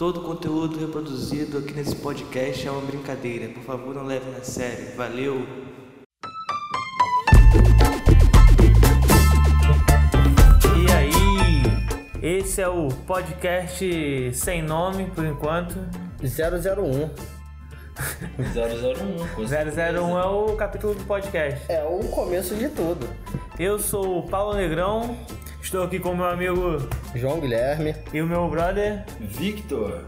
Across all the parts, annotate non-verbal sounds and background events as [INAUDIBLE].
Todo o conteúdo reproduzido aqui nesse podcast é uma brincadeira. Por favor, não levem a sério. Valeu! E aí? Esse é o podcast sem nome por enquanto. 001. 001, com certeza. 001 é o capítulo do podcast. É o começo de tudo. Eu sou o Paulo Negrão, estou aqui com meu amigo João Guilherme. e o meu brother. Victor.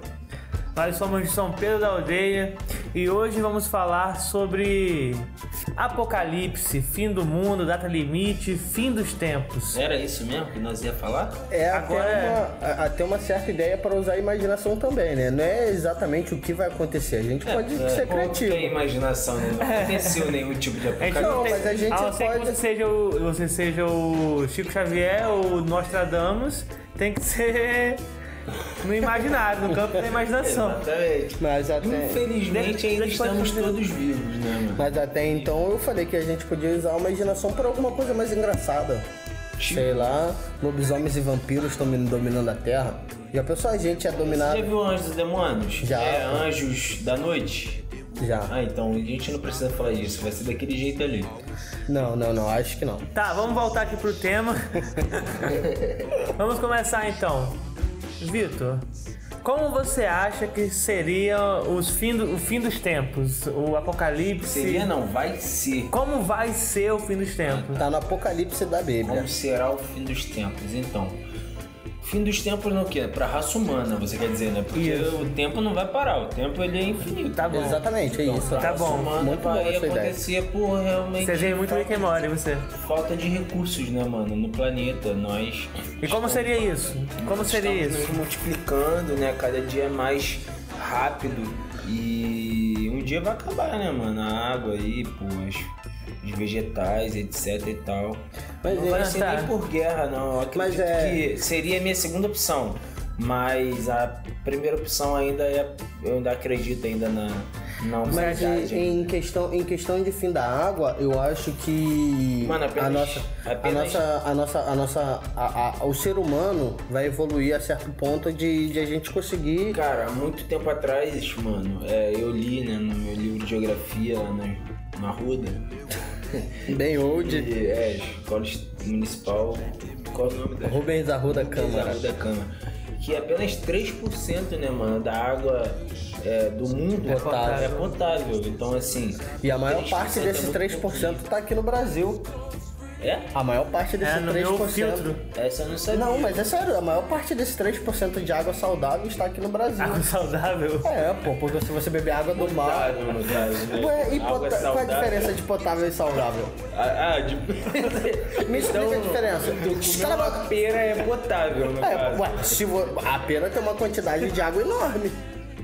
Nós somos de São Pedro da Aldeia e hoje vamos falar sobre apocalipse, fim do mundo, data limite, fim dos tempos. Era isso mesmo que nós ia falar? É Agora até, é- uma, a- até uma certa ideia para usar a imaginação também, né? Não é exatamente o que vai acontecer. A gente pode É, ser Não criativo. tem imaginação, né? Não aconteceu nenhum tipo de [LAUGHS] apocalipse. Não, mas a gente a não pode- você seja, o, você seja o Chico Xavier ou o Nostradamus, tem que [LAUGHS] ser no imaginário, no campo da imaginação. Exatamente. Mas até, Infelizmente ainda estamos todos vivos, né, mano? mas até então eu falei que a gente podia usar a imaginação para alguma coisa mais engraçada. Tipo? Sei lá, lobisomens e vampiros estão dominando a Terra. Já pensou a gente é Você dominado? já viu Anjos e Demônios? Já. É Anjos da Noite? Já. Ah, então a gente não precisa falar disso, vai ser daquele jeito ali. Não, não, não, acho que não. Tá, vamos voltar aqui pro tema. [LAUGHS] vamos começar então. Vitor, como você acha que seria os fim do- o fim dos tempos? O apocalipse? Seria não, vai ser. Como vai ser o fim dos tempos? Tá no apocalipse da Bíblia. Como será o fim dos tempos? Então, fim dos tempos no quê? Pra raça humana, você quer dizer, né? Porque Isso. o tempo não vai parar, o tempo ele é infinito. Tá bom. Exatamente, é isso. Pra Tá bom. humana Muito boa essa ideia. acontecer por realmente Você vê muito Rick and você. falta de recursos, né, mano? No planeta, nós... E como seria isso? Como seria isso? multiplicando, né? Cada dia mais rápido. Dia vai acabar, né, mano? A água aí, pô, os vegetais, etc e tal. Mas não é- vai ser tá. nem por guerra, não. Eu acredito Mas é- que seria a minha segunda opção. Mas a primeira opção ainda é. Eu ainda acredito ainda na, na Mas humanidade. em, questão, em questão de fim da água, eu acho que Mano, apenas- a nossa, apenas- a nossa, a nossa, a nossa, a- a- o ser humano vai evoluir a certo ponto de, de a gente conseguir. Cara, há muito tempo atrás, mano, é, eu li, né, no meu livro de geografia lá na, na Ruda. [LAUGHS] Bem old. E, é, escola municipal. Qual é o nome da Rubens Arruda Câmara. Arruda Câmara. Que apenas 3%, né, mano, da água é, do mundo Potável. é potável. Então, assim. E a maior 3% parte é desses muito 3% tá aqui no Brasil. É? A maior parte desses É, no meu 3%. filtro. Essa eu não sabia. Não, mas é sério, a maior parte desses 3% de água saudável está aqui no Brasil. Água saudável? É, pô, porque se você beber água do mar. Né? Ué, e Água pota- qual é a diferença de potável e saudável? Ah, ah, de... [LAUGHS] Me explica a diferença. Tu comer Cala a uma pera é potável, no É, caso. ué, se vo- a pera tem uma quantidade de água enorme.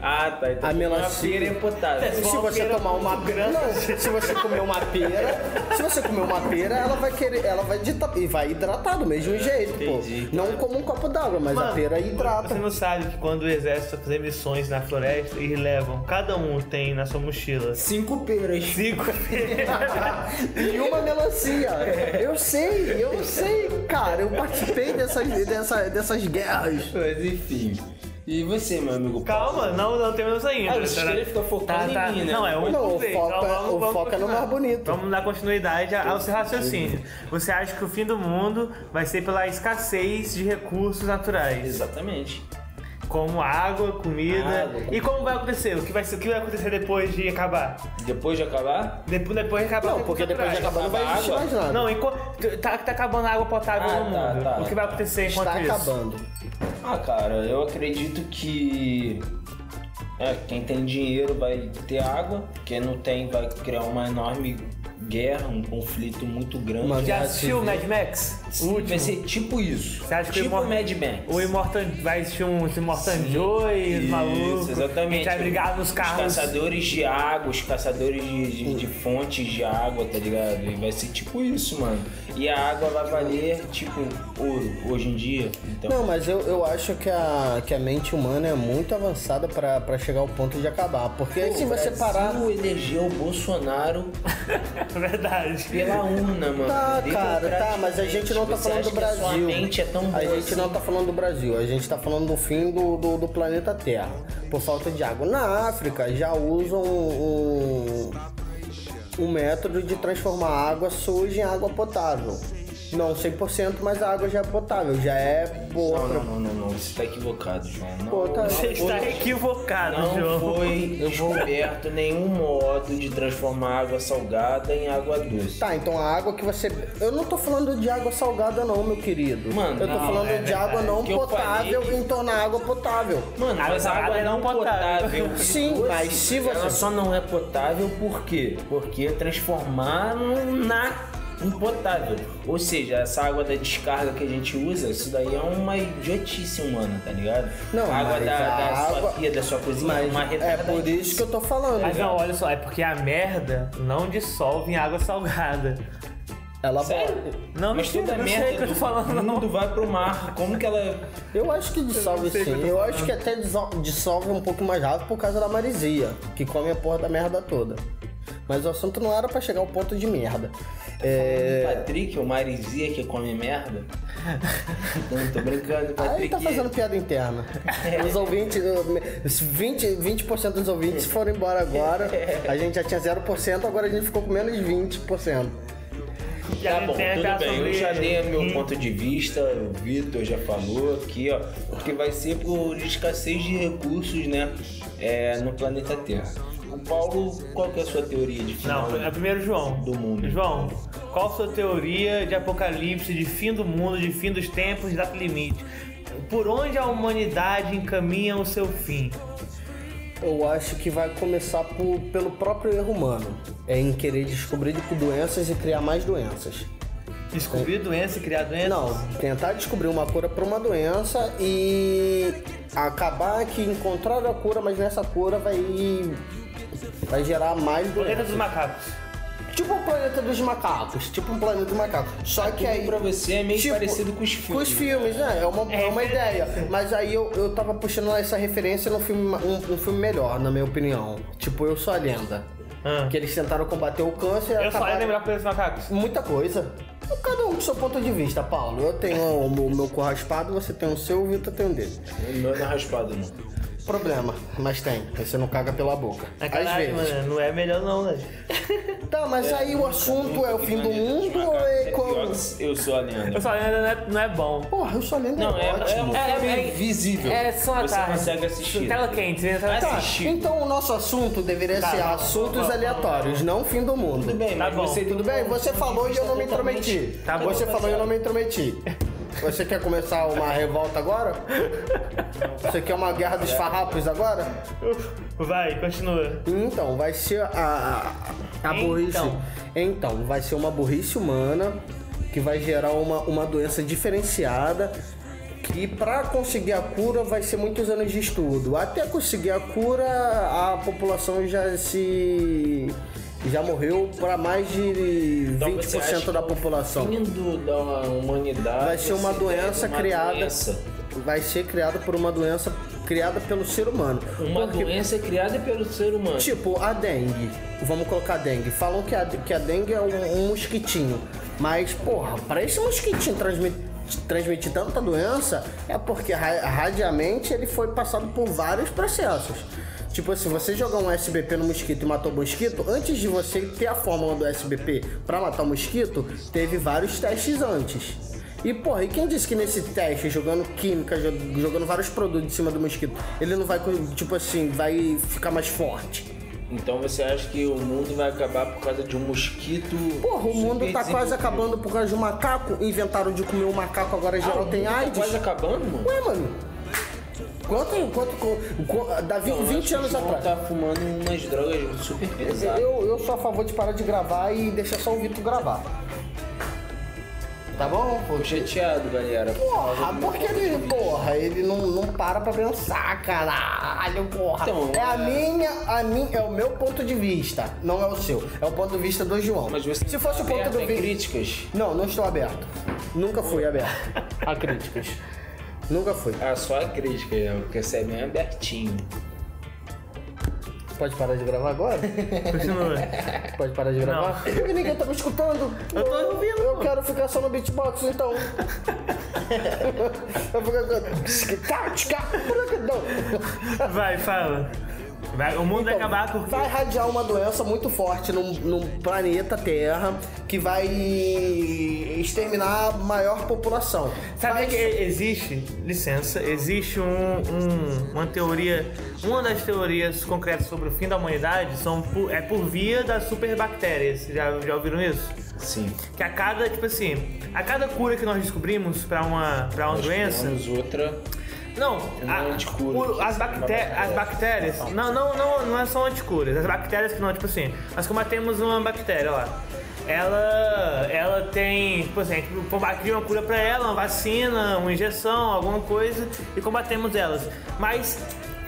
Ah, tá. Então A uma melancia- pera é potável. Se você tomar uma não, se você comer uma pera, se você comer uma pera, ela vai querer, ela vai e vai hidratar do mesmo jeito, entendi. pô. Não como um copo d'água, mas a Mano, pera Você hidrata. não sabe que quando o exército vai fazer missões na floresta, eles levam, cada um tem na sua mochila Cinco peras. cinco [LAUGHS] E uma melancia. Eu sei, eu sei, cara. Eu participei dessas, dessa, dessas guerras. Mas enfim. E você, meu amigo? Calma, não, não temos ainda. Ah, vocês querem ficar focando em mim, né? Não, é um Não, o foco Então, vamos- o vamos foco é no mais bonito. Vamos dar continuidade ao seu raciocínio. Você acha que o fim do mundo vai ser pela escassez de recursos naturais, Exatamente. Como água, comida. Água. E como vai acontecer? O que vai, ser, o que vai acontecer depois de acabar? Depois de acabar? Depois, depois de acabar Não, porque depois de acabar não vai existir mais nada. Não, enquanto, tá, tá acabando a água potável Ah, no tá, mundo. tá. O que vai acontecer enquanto Está isso? acabando. Ah, cara, eu acredito que. É, quem tem dinheiro vai ter água, quem não tem vai criar uma enorme guerra, um conflito muito grande. Uma Já assistiu o. Mad Max? O último? vai ser tipo isso. Você acha que tipo o Imor- Mad Max. O Immortan vai existir um Immortan. Joy, os Isso, malucos. exatamente. A gente vai brigar nos Os carros. caçadores de água, os caçadores de, de- de fontes de água, tá ligado? E vai ser tipo isso, mano. E a água vai valer, tipo, ouro hoje em dia. Então, Não, mas eu, eu acho que a, que a mente humana é muito avançada pra pra chegar ao ponto de acabar. Porque Pô, se o você Brasil parar. elegeu o Bolsonaro [LAUGHS] [LAUGHS] Verdade. Pela urna, mano. Tá, cara, tá, mas a gente não tá Você falando do que a Brasil. mente é tão boa A gente não assim? tá falando do Brasil, a gente tá falando do fim do, do, do planeta Terra, por falta de água. Na África já usam um, um método de transformar água suja em água potável. Não 100%, mas a água já é potável, já é boa. Não, pra- não, não, não, não. Você tá equivocado, João. Não, Pô, tá- não Você está foi- equivocado, Não João. foi descoberto nenhum modo de transformar água salgada em água doce. Tá, então a água que você. Eu não tô falando de água salgada, não, meu querido. Mano, eu tô não, falando é de água não potável falei em tornar a água potável. Mano, mas a água é não não potável. potável. [LAUGHS] Sim, doce, mas se você- Ela só não é potável por quê? Porque transformar na impotável. Ou seja, essa água da descarga que a gente usa, isso daí é uma idiotice humana, tá ligado? Não, a água da, a da água- sua pia, da sua cozinha, é Mas uma é por isso que eu tô falando. Mas não, olha só, é porque a merda não dissolve em água salgada. Ela Sério? Não, Mas mentira, não sei merda o que eu tô do falando, não. mundo vai pro mar. Como que ela... Eu acho que dissolve o sim. eu Eu acho que até dissol- dissolve um pouco mais rápido por causa da marisia, que come a porra da merda toda. Mas o assunto não era pra chegar ao ponto de merda. É... Patrick, o Marizia que come merda. [LAUGHS] Não, tô brincando, Aí Patrick. tá fazendo piada interna. Os ouvintes, os 20%, 20 dos ouvintes foram embora agora. A gente já tinha 0%, agora a gente ficou com menos de 20%. Tá bom, tudo bem. Eu já dei meu Hum. ponto de vista, o Vitor já falou aqui, ó. Porque vai ser por escassez de recursos, né? É, no planeta Terra. O Paulo, qual que é a sua teoria de final? Não, é primeiro João. Do mundo. João, qual a sua teoria de apocalipse, de fim do mundo, de fim dos tempos, data limite? Por onde a humanidade encaminha o seu fim? Eu acho que vai começar por- pelo próprio erro humano. É em querer descobrir doenças e criar mais doenças. Descobrir doença e criar doença? Não, tentar descobrir uma cura para uma doença e acabar que encontrar a cura, mas nessa cura vai vai gerar mais Planeta doenças. dos macacos. Tipo o planeta dos macacos, tipo um planeta dos macacos. Só que aí pra você é meio tipo, parecido com os filmes. Com os filmes, né? É uma, é uma ideia. Mas aí eu, eu tava puxando essa referência num filme, um, um filme melhor, na minha opinião. Tipo, Eu Sou a Lenda. Ah. Que eles tentaram combater o câncer e Eu só ia acabaram- lembrar Planeta dos macacos. Muita coisa. Cada um do seu ponto de vista, Paulo. Eu tenho o meu, meu cu raspado, você tem o seu, o Vitor tem o dele. O meu não é raspado, não. Problema, mas tem. Você não caga pela boca. É Às caralho, vezes. mano, não é melhor não, né? Tá, mas aí o assunto é o fim do mundo ou é É como. eu sou a lenda. Eu só lembro, não é, não é bom. Porra, eu sou a lenda. Não, é, é ótimo. É, filme é- visível. É só Você tarde. consegue assistir. Tela quente, você na Tá, assistir. então o nosso assunto deveria Tá, ser bom, assuntos bom, bom, aleatórios, não fim do mundo. Tudo bem, Tá mas bom. você Tudo bem? Você falou e eu não me intrometi. Tá bom. Você falou e eu não me intrometi. [LAUGHS] Você quer começar uma revolta agora? Você quer uma guerra dos farrapos agora? Vai, continua. Então, vai ser a, a, a burrice. Então. Então, vai ser uma burrice humana que vai gerar uma, uma doença diferenciada. Que para conseguir a cura vai ser muitos anos de estudo. Até conseguir a cura, a população já se. Já morreu para mais de Então você acha 20% que da o população. fim do- da humanidade Vai ser uma se doença uma criada. doença. Vai ser criada por uma doença criada pelo ser humano. Uma Porque doença criada pelo ser humano. Tipo, a dengue. Vamos colocar a dengue. Falam que a, que a dengue é um, um mosquitinho. Mas, porra, para esse mosquitinho transmitir, transmitir tanta doença, é porque ra- radiamente ele foi passado por vários processos. Tipo assim, você jogar um SBP no mosquito e matou o mosquito, antes de você ter a fórmula do SBP para matar o mosquito, teve vários testes antes. E porra, e quem disse que nesse teste, jogando química, jo- jogando vários produtos em cima do mosquito, ele não vai, tipo assim, vai ficar mais forte? Então você acha que o mundo vai acabar por causa de um mosquito? Porra, o mundo tá quase acabando por causa de um macaco. Inventaram de comer um macaco, agora Ah, geral o tem tá AIDS. quase acabando, mano? Ué, mano. Quanto, quanto, quanto, eu 20 acho que anos o João atrás. tá fumando umas drogas super pesadas. Eu, eu sou a favor de parar de gravar e deixar só o Vitor gravar. Tá bom? Tô chateado, galera. Porra, porque ele, porra, ele não, não para pra pensar, caralho, porra. Então, é a é- minha, a minha, é o meu ponto de vista, não é o seu. É o ponto de vista do João. Mas você Se fosse o tá ponto do a vi- críticas? Não, não estou aberto. Nunca fui aberto [LAUGHS] a críticas. Nunca fui. Ah, só a crítica, é, porque você é bem abertinho. Pode parar de gravar agora? [LAUGHS] Continua. Pode parar de gravar? Porque ninguém tá me escutando. Eu tô ouvindo, Eu quero ficar só no beatbox, então. [LAUGHS] eu vou ficar... Não. Vai, fala. Vai, o mundo vai acabar porque. Vai irradiar uma doença muito forte no, no planeta Terra que vai exterminar a maior população. Sabe Mas- que existe, licença, existe um, um- uma teoria, uma das teorias concretas sobre o fim da humanidade são por- é por via das superbactérias. Já, já ouviram isso? Sim. Que a cada, tipo assim, a cada cura que nós descobrimos pra uma, pra uma Nós doença. outra. Não, a- é anticura, o- as, bacté bactéria. as bactérias. Não, não, não, não são anticuras. As bactérias que não, tipo assim, nós combatemos uma bactéria lá. Ela, ela tem, tipo assim, a cria uma cura pra ela, uma vacina, uma injeção, alguma coisa e combatemos elas. Mas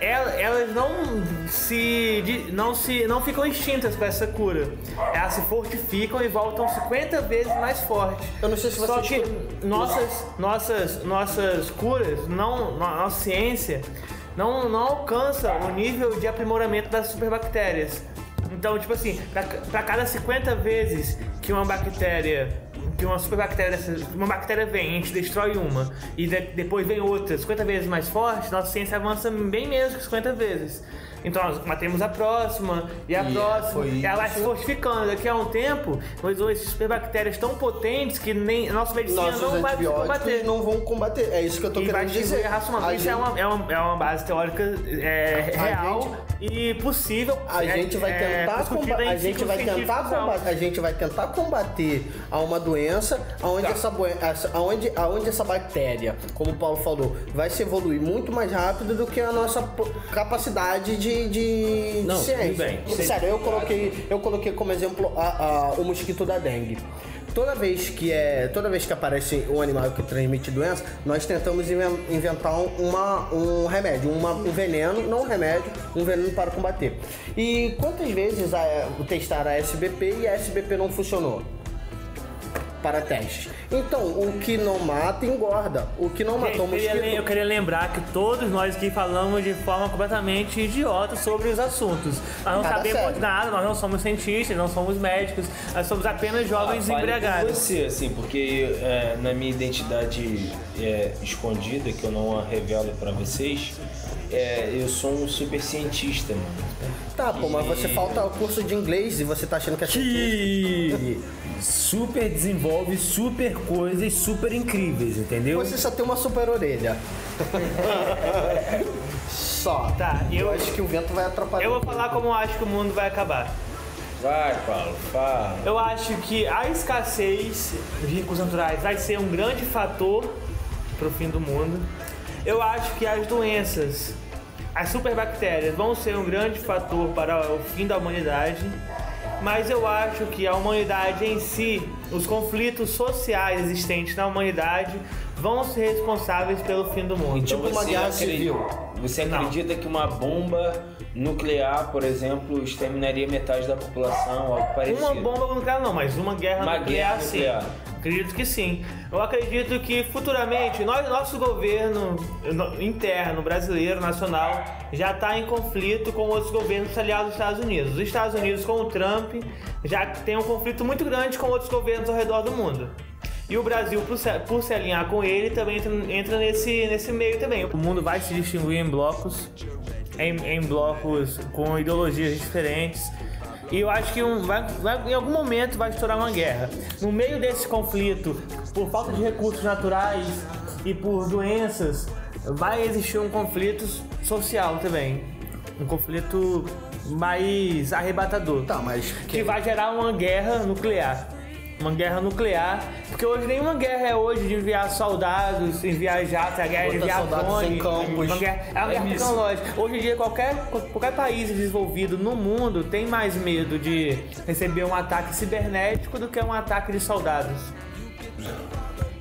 elas não se, não se, não ficam extintas com essa cura. Elas se fortificam e voltam 50 vezes mais fortes. Eu não sei se Só que nossas, nossas, nossas curas, não, no- nossa ciência, não, não alcança o nível de aprimoramento das superbactérias. Então, tipo assim, pra cada 50 vezes que uma bactéria, que uma superbactéria, dessa- uma bactéria vem, a gente destrói uma, e de- depois vem outra 50 vezes mais forte, nossa ciência avança bem menos que 50 vezes. Então nós matemos a próxima, e a E próxima, e ela vai se fortificando. Daqui a um tempo, nós esses superbactérias tão potentes que nem a nossa medicina Nossos não vai combater. não vão combater. É isso que eu tô E querendo dizer. a raça humana. A Isso é, gente- uma, é, uma, é uma base teórica é, real e possível. A é- gente vai é, tentar combater, a gente vai tentar combater, a gente vai tentar combater a uma doença aonde Tá. essa essa- aonde, aonde essa bactéria, como o Paulo falou, vai se evoluir muito mais rápido do que a nossa capacidade de, de, Não, de ciência. tudo bem. Sério, eu coloquei, eu coloquei como exemplo a- a- o mosquito da dengue. Toda vez que é, toda vez que aparece um animal que transmite doença, nós tentamos inven- inventar um- uma, um remédio, uma- um veneno, não um remédio, um veneno para combater. E quantas vezes a, testaram a SBP e a SBP não funcionou? Para testes. Então, o que não mata engorda. O que não matou eu, queria, mosquito. eu queria lembrar que todos nós aqui falamos de forma completamente idiota sobre os assuntos. Nós não Nada sabemos sério. nada, nós não somos cientistas, não somos médicos, nós somos apenas jovens Ah, embriagados. você, assim, porque é, na minha identidade é, escondida, que eu não a revelo pra vocês, é, eu sou um super cientista, mano. Tá, pô, mas você falta o curso de inglês e você tá achando que é cientista. [LAUGHS] Super desenvolve super coisas super incríveis, entendeu? Você só tem uma super orelha. [LAUGHS] só. Tá, Eu eu, acho que o vento vai atrapalhar. eu vou falar como eu acho que o mundo vai acabar. Vai, Paulo, fala. Eu acho que a escassez de recursos naturais vai ser um grande fator para o fim do mundo. Eu acho que as doenças, as superbactérias vão ser um grande fator para o fim da humanidade. Mas eu acho que a humanidade em si, os conflitos sociais existentes na humanidade, vão ser responsáveis pelo fim do mundo. Tipo uma você guerra acredita- civil. Você Não. acredita que uma bomba nuclear, por exemplo, exterminaria metade da população, algo parecido? Uma bomba nuclear não, mas uma guerra Uma nuclear guerra sim. nuclear. Acredito que sim. Eu acredito que futuramente nós, nosso governo no- interno, brasileiro, nacional, já está em conflito com outros governos aliados aos Estados Unidos. Os Estados Unidos com o Trump já tem um conflito muito grande com outros governos ao redor do mundo. E o Brasil, por se, por se alinhar com ele, também entra, entra nesse, nesse meio também. O mundo vai se distinguir em blocos, em, em blocos com ideologias diferentes. E eu acho que um- vai- vai- em algum momento vai estourar uma guerra. No meio desse conflito, por falta de recursos naturais e por doenças, vai existir um conflito social também. Um conflito mais arrebatador Tá, mas que vai gerar uma guerra nuclear. Uma guerra nuclear, porque hoje nenhuma guerra é hoje de enviar soldados, enviar jatos, é a guerra de enviar soldados drone, em campos. uma guerra, é uma guerra tecnológica. Hoje em dia qualquer, qualquer país desenvolvido no mundo tem mais medo de receber um ataque cibernético do que um ataque de soldados.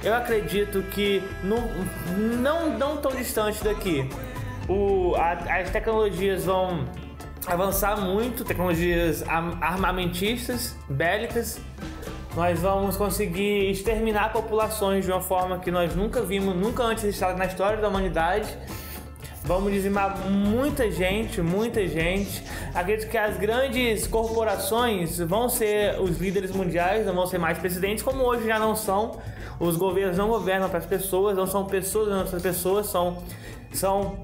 Eu acredito que não, não, não tão distante daqui, o, a- as tecnologias vão avançar muito, tecnologias am- armamentistas, bélicas. Nós vamos conseguir exterminar populações de uma forma que nós nunca vimos, nunca antes registrada na história da humanidade. Vamos dizimar muita gente, muita gente. Acredito que as grandes corporações vão ser os líderes mundiais, não vão ser mais presidentes, como hoje já não são. Os governos não governam para as pessoas, não são pessoas, não são pessoas, são, são,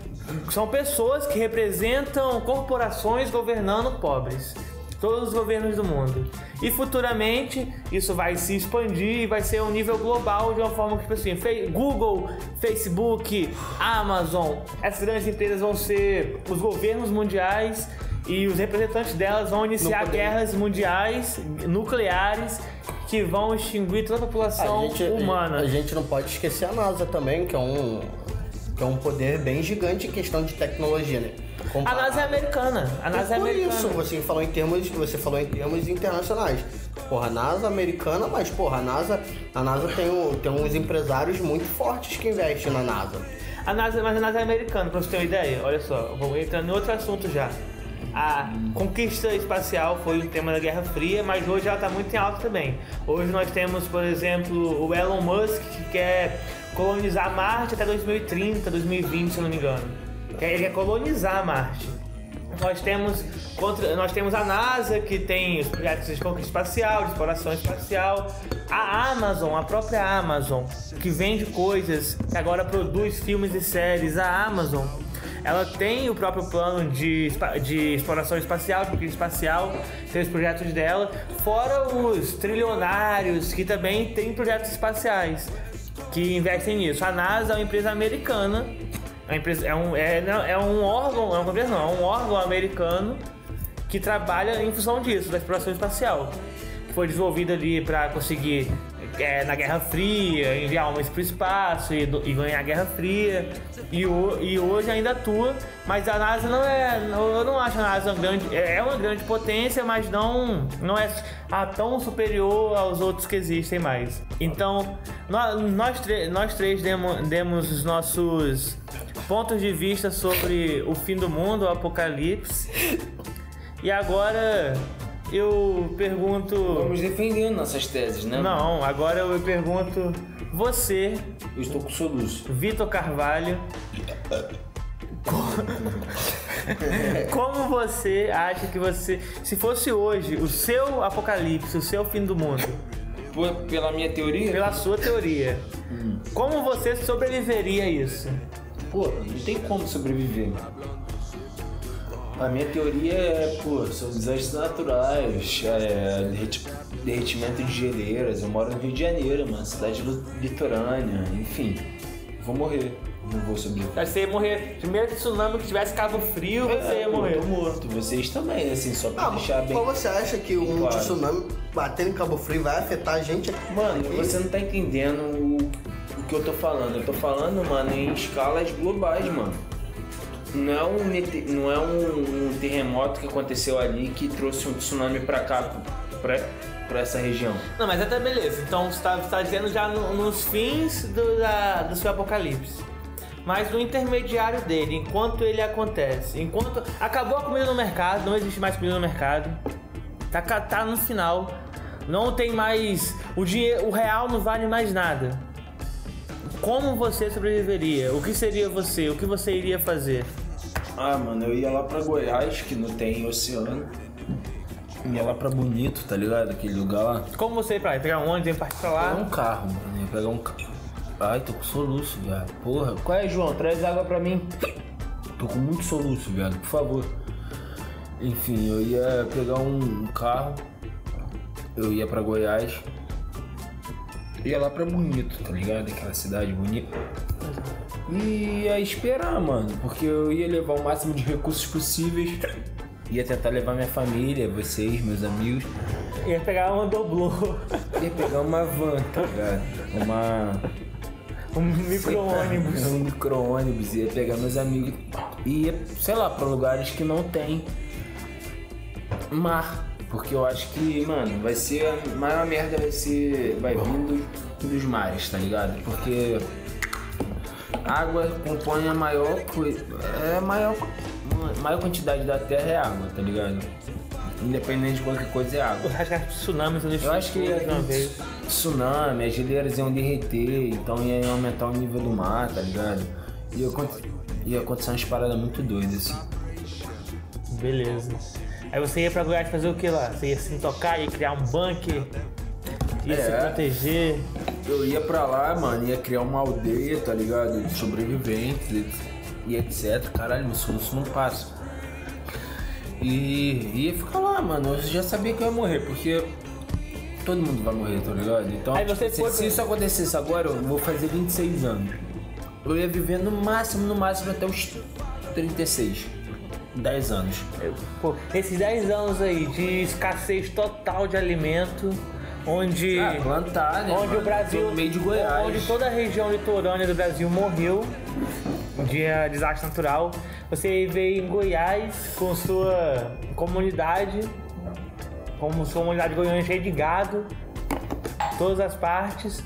são pessoas que representam corporações governando pobres todos os governos do mundo. E futuramente isso vai se expandir e vai ser um nível global de uma forma que, tipo assim, Google, Facebook, Amazon, essas grandes empresas vão ser os governos mundiais e os representantes delas vão iniciar guerras mundiais nucleares que vão extinguir toda a população a gente, humana. A gente não pode esquecer a NASA também, que é um, que é um poder bem gigante em questão de tecnologia, né? A NASA é americana. A NASA é americana. isso, você falou em termos, você falou em termos internacionais. Porra, a NASA é americana, mas porra, a NASA, a NASA tem, um, tem uns empresários muito fortes que investem na NASA. A NASA, mas a NASA é americana, pra você ter uma ideia. Olha só, vou entrar em outro assunto já. A conquista espacial foi um tema da Guerra Fria, mas hoje ela está muito em alta também. Hoje nós temos, por exemplo, o Elon Musk que quer colonizar Marte até 2030, 2020, se eu não me engano. Ele quer colonizar Marte. Nós temos, contra, nós temos a NASA, que tem os projetos de conquista espacial, de exploração espacial. A Amazon, a própria Amazon, que vende coisas, que agora produz filmes e séries. A Amazon, ela tem o próprio plano de, de exploração espacial, de conquista espacial, tem os projetos dela. Fora os trilionários, que também têm projetos espaciais, que investem nisso. A NASA é uma empresa americana é, um, é, é um órgão, é uma empresa não, é um órgão americano que trabalha em função disso, da exploração espacial. Que foi desenvolvido ali para conseguir, é, na Guerra Fria, enviar homens para o espaço e, e, ganhar a Guerra Fria. E, o, e hoje ainda atua, mas a NASA não é. Eu não acho a NASA uma grande. É, é uma grande potência, mas não, não é tão superior aos outros que existem mais. Então, nós, nós, nós três demos, demos os nossos pontos de vista sobre o fim do mundo, o apocalipse. E agora eu pergunto. Vamos defendendo nossas teses, né? Não, agora eu pergunto você. Eu estou com soluço. Vitor Carvalho. [LAUGHS] Como você acha que você. Se fosse hoje o seu apocalipse, o seu fim do mundo. Pela minha teoria? Pela sua teoria. Hum. Como você sobreviveria a isso? pô, não tem como sobreviver. A minha teoria é, pô, são desastres naturais, é, derretimento de geleiras. Eu moro no Rio de Janeiro, uma cidade litorânea, enfim. Vou morrer. Não vou sobreviver. Você ia morrer. Primeiro tsunami que tivesse Cabo Frio, é, você ia morrer. Eu tô morto. Vocês também, assim, só pra ah, deixar bem. Mas você acha que um claro. tsunami batendo em Cabo Frio vai afetar a gente aqui? Mano, você não tá entendendo o que eu tô falando. Eu tô falando, mano, em escalas globais, mano. Não é um, não é um, um terremoto que aconteceu ali que trouxe um tsunami pra cá, pra, pra essa região. Não, mas até beleza. Então você tá, você tá dizendo já no, nos fins do, da, do seu apocalipse. Mas no intermediário dele, enquanto ele acontece, enquanto acabou a comida no mercado, não existe mais comida no mercado, tá, tá no final, não tem mais o dinheiro, o real não vale mais nada. Como você sobreviveria? O que seria você? O que você iria fazer? Ah, mano, eu ia lá pra Goiás, que não tem oceano. Ia lá pra Bonito, tá ligado? Aquele lugar lá. Como você ia pra lá? Pegar um ônibus e partir pra lá? Pegar um carro, mano. Ia pegar um carro. Ai, tô com soluço, viado. Porra. Qual é, João? Traz água pra mim. Tô com muito soluço, viado. Por favor. Enfim, eu ia pegar um carro. Eu ia pra Goiás ia lá pra Bonito, tá ligado? Aquela cidade bonita. E ia esperar, mano, porque eu ia levar o máximo de recursos possíveis. Ia tentar levar minha família, vocês, meus amigos. Ia pegar uma doblô. Ia pegar uma van, tá ligado? Uma. Um micro-ônibus. [LAUGHS] Um micro-ônibus. Ia pegar meus amigos. E ia, sei lá, pra lugares que não tem mar porque eu acho que, mano, vai ser. A maior merda vai ser. Vai vindo dos mares, tá ligado? Porque água compõe a maior coisa. É maior, maior quantidade da terra é água, tá ligado? Independente de qualquer coisa é água. Eu acho que tsunamis eu acho que uma vez. tsunami, as geleiras iam derreter, então ia aumentar o nível do mar, tá ligado? ia, ia acontecer umas paradas muito doidas, assim. Beleza. Aí você ia pra Goiás fazer o que lá? Você ia se tocar, ia criar um bunker, ia se É. proteger. Eu ia pra lá, mano, ia criar uma aldeia, tá ligado? De sobreviventes e, etc. Caralho, meu soluço não passa. E ia ficar lá, mano. Eu já sabia que eu ia morrer, porque todo mundo vai morrer, tá ligado? Então, Aí você se, foi se isso acontecesse agora, eu vou fazer 26 anos. Eu ia viver no máximo, no máximo até os 36. 10 anos. Pô, esses 10 anos aí de escassez total de alimento, onde. Ah, plantar, né? Onde mano? o Brasil. No meio de Goiás. Onde toda a região litorânea do Brasil morreu de eh, desastre natural. Você veio em Goiás com sua comunidade, como sua comunidade goiana cheia de gado, todas as partes.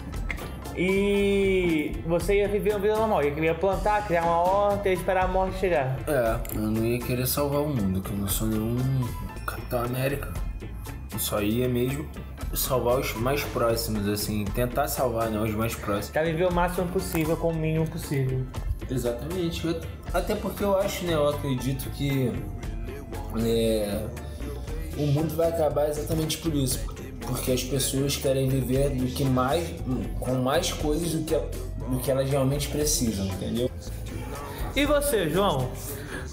E você ia viver uma vida normal, ia ia plantar, criar uma horta e esperar a morte chegar. É, eu não ia querer salvar o mundo, que eu não sou nenhum Capitão América. Eu só ia mesmo salvar os mais próximos, assim, tentar salvar, né, os mais próximos. Pra viver o máximo possível com o mínimo possível. Exatamente. Eu- até porque eu acho, né, eu acredito que é, o mundo vai acabar exatamente por isso. Porque as pessoas querem viver do que mais, com mais coisas do que, do que elas realmente precisam, entendeu? E você, João?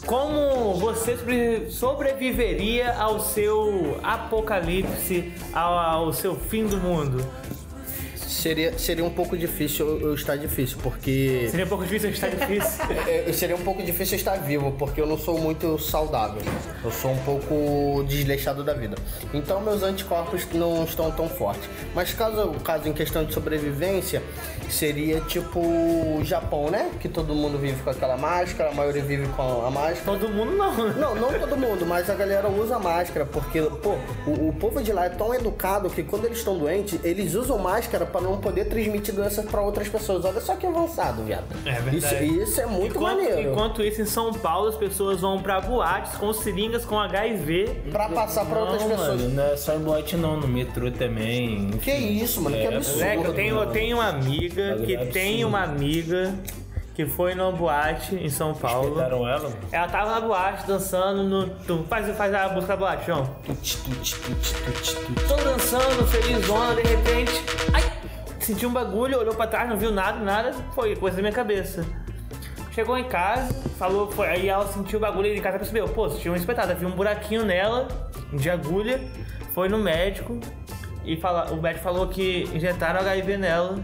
Como você sobre- sobreviveria ao seu apocalipse, ao, ao seu fim do mundo? Seria, seria um pouco difícil eu eu estar difícil, porque. Seria um pouco difícil, está difícil. [LAUGHS] É, seria um pouco difícil eu estar vivo, porque eu não sou muito saudável. Eu sou um pouco desleixado da vida. Então meus anticorpos não estão tão fortes. Mas caso, caso em questão de sobrevivência, seria tipo o Japão, né? Que todo mundo vive com aquela máscara, a maioria vive com a máscara. Todo mundo não. Não, não todo mundo, mas a galera usa máscara, porque, pô, o, o povo de lá é tão educado que quando eles estão doentes, eles usam máscara pra não poder transmitir doenças pra outras pessoas. Olha só que avançado, viado. É verdade. Isso, isso é muito Enquanto, maneiro. enquanto isso, em São Paulo, as pessoas vão pra boates com seringas com HIV. Pra passar pra outras pessoas. mano, não é só em boate não, no metrô também. Que isso, mano, que É, absurdo. Moleque, eu tenho, eu tenho uma amiga que absurdo. tem uma amiga que foi numa boate em São Paulo. Pegaram ela? Ela tava na boate dançando no. tu- Faz, faz a música da boate, João. Tô dançando, felizona, de repente. Ai! Sentiu um bagulho, olhou pra trás, não viu nada, nada, foi coisa da minha cabeça. Chegou em casa, falou, foi, aí ela sentiu o bagulho e em casa percebeu, pô, tinha uma espetada, viu um buraquinho nela, de agulha, foi no médico e fala, o médico falou que injetaram HIV nela.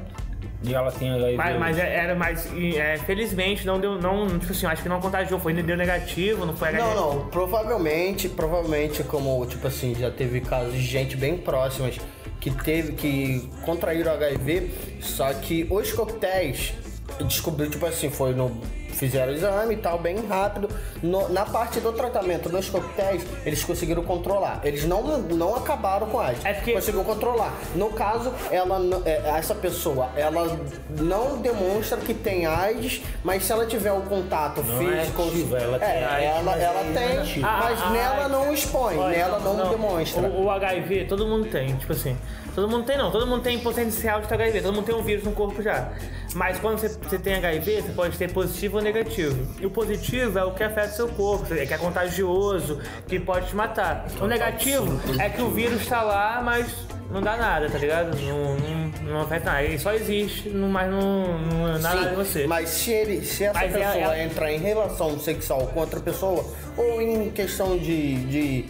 E ela tem HIV. Mas, mas é- era mais. é, felizmente não deu. Não, tipo assim, acho que não contagiou, foi deu negativo, não foi HIV. Não, não, provavelmente, provavelmente, como, tipo assim, já teve casos de gente bem próximas que teve, que contraíram HIV, só que os coquetéis descobriu, tipo assim, foi no. Fizeram o exame e tal, bem rápido. No- na parte do tratamento dos coquetéis, eles conseguiram controlar. Eles não, não acabaram com a AIDS. É porque- Conseguiram controlar. No caso, ela, não- é, essa pessoa, ela não demonstra que tem AIDS, mas se ela tiver o contato Não é físico. ativa, ela tem é, AIDS, ela, mas ela é tem, mas Ah, nela ah, não expõe, Olha, nela não, demonstra. O, o HIV, todo mundo tem, tipo assim. Todo mundo tem não, todo mundo tem potencial de ter HIV, todo mundo tem um vírus no corpo já. Mas quando você, você tem HIV, você pode ter positivo ou negativo. E o positivo é o que afeta seu corpo, é que é contagioso, que pode te matar. O negativo é que o vírus tá lá, mas não dá nada, tá ligado? Não, não, não afeta nada. Ele só existe, mas não, não dá nada em você. Mas se, ele, se essa Mas pessoa ela- ela- entrar em relação sexual com outra pessoa, ou em questão de, de,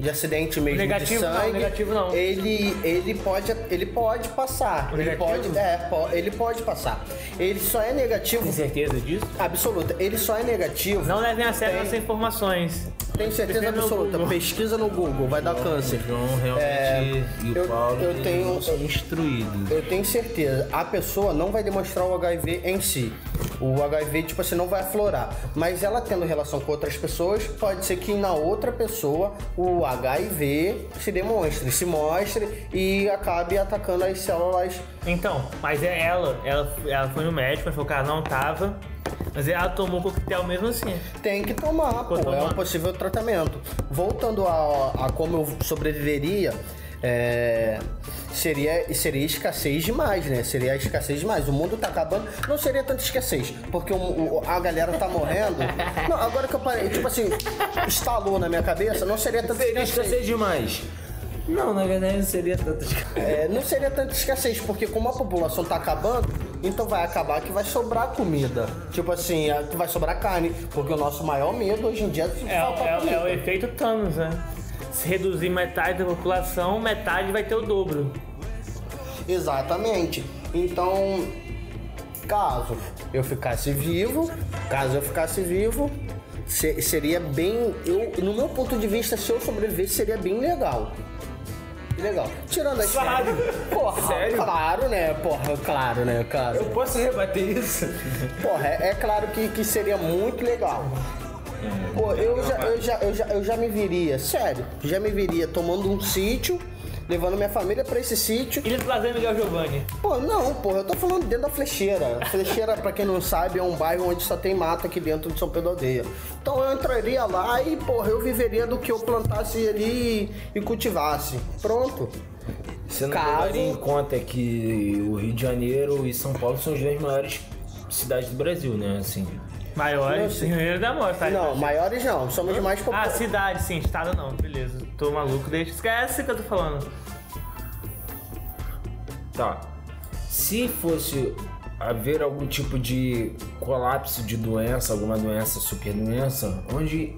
de acidente mesmo Negativo de não, sangue, negativo não. Ele, ele, pode, ele pode passar. Ele pode, é, ele pode passar. Ele só é negativo. Tem certeza disso? Absoluta. Ele só é negativo. Não levem a sério Tem- essas informações. Tenho certeza Pesquisa no absoluta. Google. Pesquisa no Google, vai dar câncer. João realmente e o eu- Paulo eu tenho- são instruídos. Eu tenho certeza, a pessoa não vai demonstrar o HIV em si. O HIV, tipo assim, não vai aflorar. Mas ela tendo relação com outras pessoas, pode ser que na outra pessoa o HIV se demonstre, se mostre e acabe atacando as células. Então, mas é ela, ela, ela foi no médico, mas falou que ela não tava. Mas ela tomou o coquetel mesmo assim. Tem que tomar, pô, é tomando. um possível tratamento. Voltando a, a como eu sobreviveria, é, seria, seria escassez demais, né? Seria escassez demais. O mundo tá acabando, não seria tanta escassez, porque o- o- a galera tá morrendo. [LAUGHS] Não, agora que eu parei, tipo assim, instalou na minha cabeça, não seria tanta Seria escassez. escassez demais. Não, na verdade não seria tanta escassez. É, não seria tanta escassez, porque como a população tá acabando, então vai acabar que vai sobrar comida. Tipo assim, a- vai sobrar carne, porque o nosso maior medo hoje em dia é É, faltar é- comida. é o efeito Thanos, né? Se reduzir metade da população, metade vai ter o dobro. Exatamente. Então, caso eu ficasse vivo, caso eu ficasse vivo, se- seria bem. Eu, no meu ponto de vista, se eu sobrevivesse, seria bem legal. Legal. Tirando as Claro. Porra, Sério? claro, né? Porra, claro, né, cara? Eu posso rebater isso? Porra, é, é claro que, que seria muito legal. Pô, eu já, eu, já, eu, já, eu já me viria, sério, já me viria tomando um sítio, levando minha família pra esse sítio. Ilha do Lazer Miguel Giovanni. Pô, não, porra, eu tô falando dentro da Flecheira. Flecheira, pra quem não sabe, é um bairro onde só tem mato aqui dentro de São Pedro Aldeia. Então eu entraria lá e, porra, eu viveria do que eu plantasse ali e cultivasse. Pronto. Você não Caso- em conta que o Rio de Janeiro e São Paulo são as duas maiores cidades do Brasil, né? Assim. Maiores, Rio de Janeiro da Morte, tá? Não, maiores não, somos mais Ah, populares. cidade, sim, estado não, beleza. Tô maluco, deixa. Esquece que eu tô falando. Tá. Se fosse haver algum tipo de colapso de doença, alguma doença, super doença, onde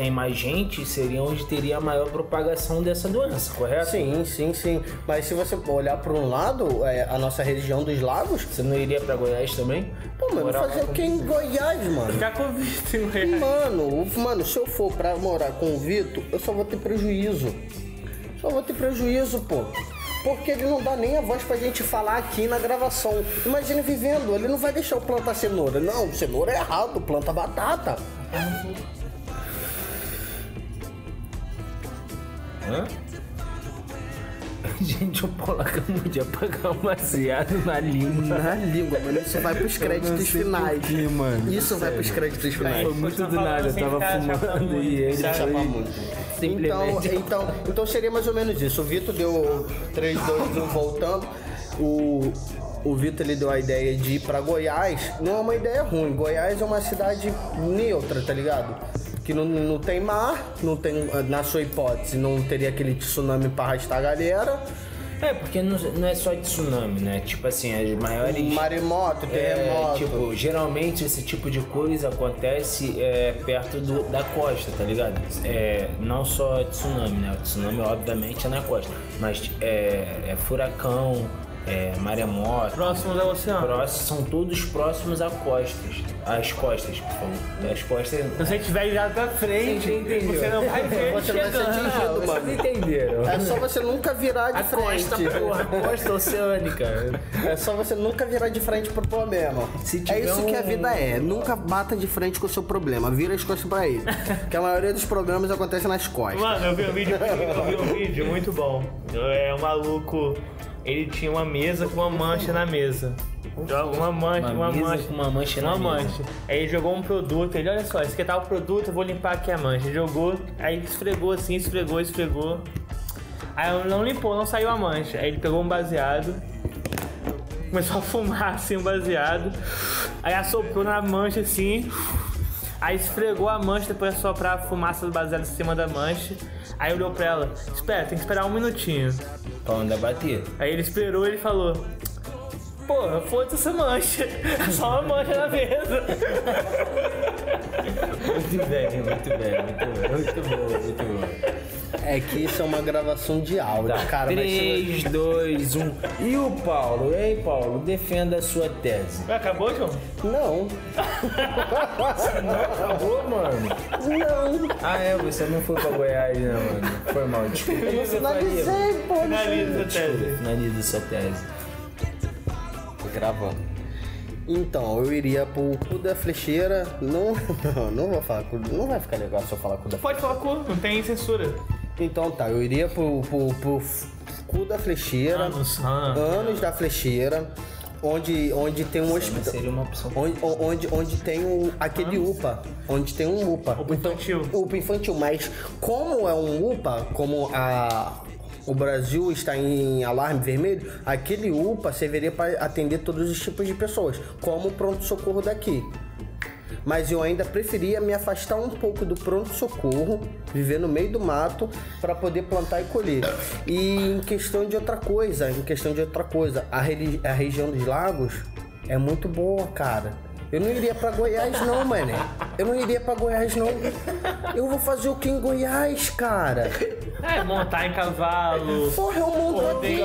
tem mais gente, seria onde teria a maior propagação dessa doença, correto? Sim, sim, sim. Mas se você olhar por um lado, é, a nossa região dos lagos, Você não iria pra Goiás também? pô, mano, Morar lá fazer o com- que em Goiás, mano? Já convisto em Goiás. Mano, o- mano, se eu for pra morar com o Vitor, eu só vou ter prejuízo. Só vou ter prejuízo, pô. Porque ele não dá nem a voz pra gente falar aqui na gravação. Imagina vivendo, ele não vai deixar eu plantar cenoura. Não, cenoura é errado, planta batata. Hã? [LAUGHS] Gente, o Paulo acabou de apagar um baseado na língua. Na língua, mano, isso vai pros créditos finais. mano. Isso vai pros créditos finais. Foi muito do nada, eu tava chapando fumando muito, e ele foi chapar Então, então, então seria mais ou menos isso. O Vitor deu 3, 2, 1 voltando. O, o Vitor ele deu a ideia de ir pra Goiás. Não é uma ideia ruim. Goiás é uma cidade neutra, tá ligado? Que não, não tem mar, não tem, na sua hipótese, não teria aquele tsunami pra arrastar a galera. É, porque não, não é só tsunami, né? Tipo assim, as maiores... Maremoto, É, terremoto. tipo, geralmente esse tipo de coisa acontece é, perto do- da costa, tá ligado? É, não só tsunami, né? O tsunami, obviamente, é na costa. Mas é, é furacão, é maremoto. Próximo do oceano. Próximos, são todos próximos a costas. As costas, por favor. As costas. Se você tiver virado pra frente, Você você não vai ver Você não vai ser atingido, Vocês mano. entenderam? É só você nunca virar de A costa, frente. porra, costa oceânica. É só você nunca virar de frente pro problema. Se é isso que a um- vida é. Nunca bata de frente com o seu problema. Vira as costas pra ele. Porque a maioria dos problemas acontece nas costas. Mano, eu vi um vídeo, eu vi um vídeo muito bom. É um maluco, ele tinha uma mesa com uma mancha na mesa. Uma mancha, Uma uma, mesa mancha. com uma mancha na uma mesa. mancha. Aí ele jogou um produto, ele, olha só, esse aqui tá o produto, eu vou limpar aqui a mancha. Ele jogou, aí esfregou assim, esfregou, esfregou. Aí não limpou, não saiu a mancha. Aí ele pegou um baseado, começou a fumar assim um baseado. Aí assoprou na mancha assim. Aí esfregou a mancha, depois assoprar a fumaça do baseado em cima da mancha. Aí olhou pra ela, espera, tem que esperar um minutinho. Pra onde bater. Aí ele esperou e ele falou. Porra, foda-se essa mancha. É [LAUGHS] só uma mancha na mesa. Muito bem, muito bem, muito bem. Muito bom, muito bom. É que isso é uma gravação de áudio, Tá, cara. Mas se... 3, 2, 1. E o Paulo? Ei, Paulo, defenda a sua tese. Acabou, João? Não. Acabou, mano? Não. Ah, é, você não foi pra Goiás, né, mano? Foi mal, desculpa. Eu não finalizei, pô. não Finaliza a Desculpa, tese. finaliza sua tese. Gravando. Então, eu iria pro cu da flecheira. Não, não, [LAUGHS] não vou falar cu. Não vai ficar legal se eu falar cu da Pode falar cu, não tem censura. Então tá, eu iria pro, pro, pro cu da flecheira. Anos, ah. Anos da flecheira. Onde, onde tem um hospital. seria uma opção. Onde, onde, onde tem o, aquele UPA. Onde tem um UPA. UPA infantil. UPA infantil. Mas como é um UPA, como a, o Brasil está em alarme vermelho, aquele UPA serviria para atender todos os tipos de pessoas, como o pronto-socorro daqui. Mas eu ainda preferia me afastar um pouco do pronto-socorro, viver no meio do mato, para poder plantar e colher. E em questão de outra coisa, em questão de outra coisa, a, a região dos lagos é muito boa, cara. Eu não iria pra Goiás não, mano. Eu não iria pra Goiás não. Eu vou fazer o que em Goiás, cara? É, montar em cavalo. Porra, eu monto aqui.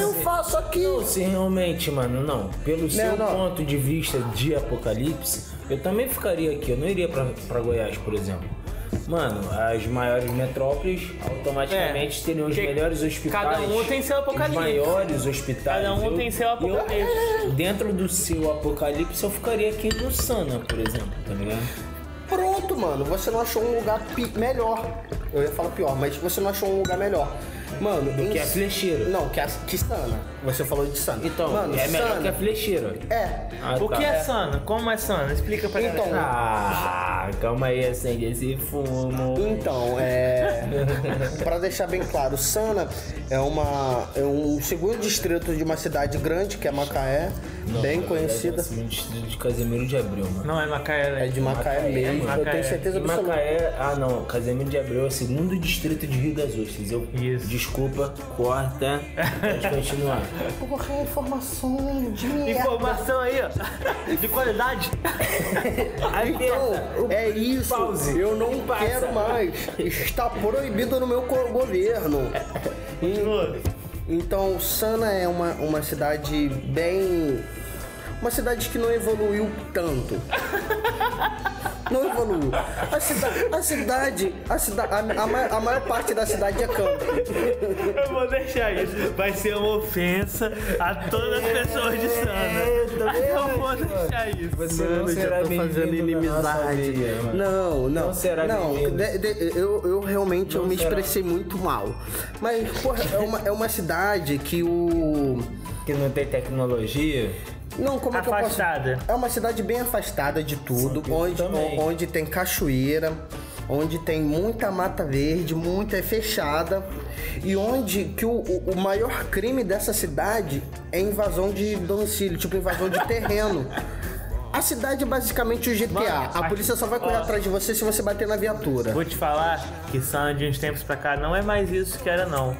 Eu faço aqui. Não, se realmente, mano, não. Pelo seu não. ponto de vista de apocalipse, eu também ficaria aqui. Eu não iria pra, pra Goiás, por exemplo. Mano, as maiores metrópoles automaticamente É, teriam os melhores hospitais. cada um tem seu apocalipse. Os maiores hospitais. Cada um Eu- tem seu eu- apocalipse. dentro do seu apocalipse, eu ficaria aqui no Sana, por exemplo, tá ligado? Pronto, mano. Você não achou um lugar pi- melhor. Eu ia falar pior, mas você não achou um lugar melhor. Mano, Do que a flecheira. Não, que a que Sana. Você falou de Sana. Então, mano, é melhor Sana que a flecheira. É. Ah, O tá. que é sana? Como é sana? Explica pra Então, galera. Ah, calma aí, acende esse fumo. Então, é. pra deixar bem claro, Sana é uma é um segundo distrito de uma cidade grande que é Macaé, bem conhecida. É distrito de Casemiro de Abreu, mano. Não, é Macaé, né? É de Macaé mesmo. Eu Macaé. tenho certeza absoluta. Macaé, ah não, Casemiro de Abreu é o segundo distrito de Rio das Ostras. Eu, Isso. Desculpa, corta, pode continuar. [LAUGHS] Porra, é informação de merda. Informação aí, ó. De qualidade. Então, é isso. Pause. Eu não quero mais. Está proibido no meu governo. Continua. Então, Sana é uma, uma cidade bem. Uma cidade que não evoluiu tanto. [LAUGHS] Não evoluiu. A, cida, a cidade. A, cida, a, a, ma- a maior parte da cidade é campo. Eu vou deixar isso. Vai ser uma ofensa a todas as pessoas de Sana. Eu vou deixar isso. Você Mano, não já será tô fazendo inimizade. Não, não. Não será Não, de- de- eu, eu realmente eu me será. expressei muito mal. Mas, porra, é uma, é uma cidade que o. Que não tem tecnologia. Não, como é que eu posso... Afastada. É uma cidade bem afastada de tudo, onde, também. onde tem cachoeira, onde tem muita mata verde, muita é fechada, e onde que o, o- o maior crime dessa cidade é invasão de domicílio, tipo invasão de terreno. [LAUGHS] A cidade é basicamente o GTA. Mano, a polícia só vai correr ó. atrás de você se você bater na viatura. Vou te falar que Sana de uns tempos pra cá não é mais isso que era não.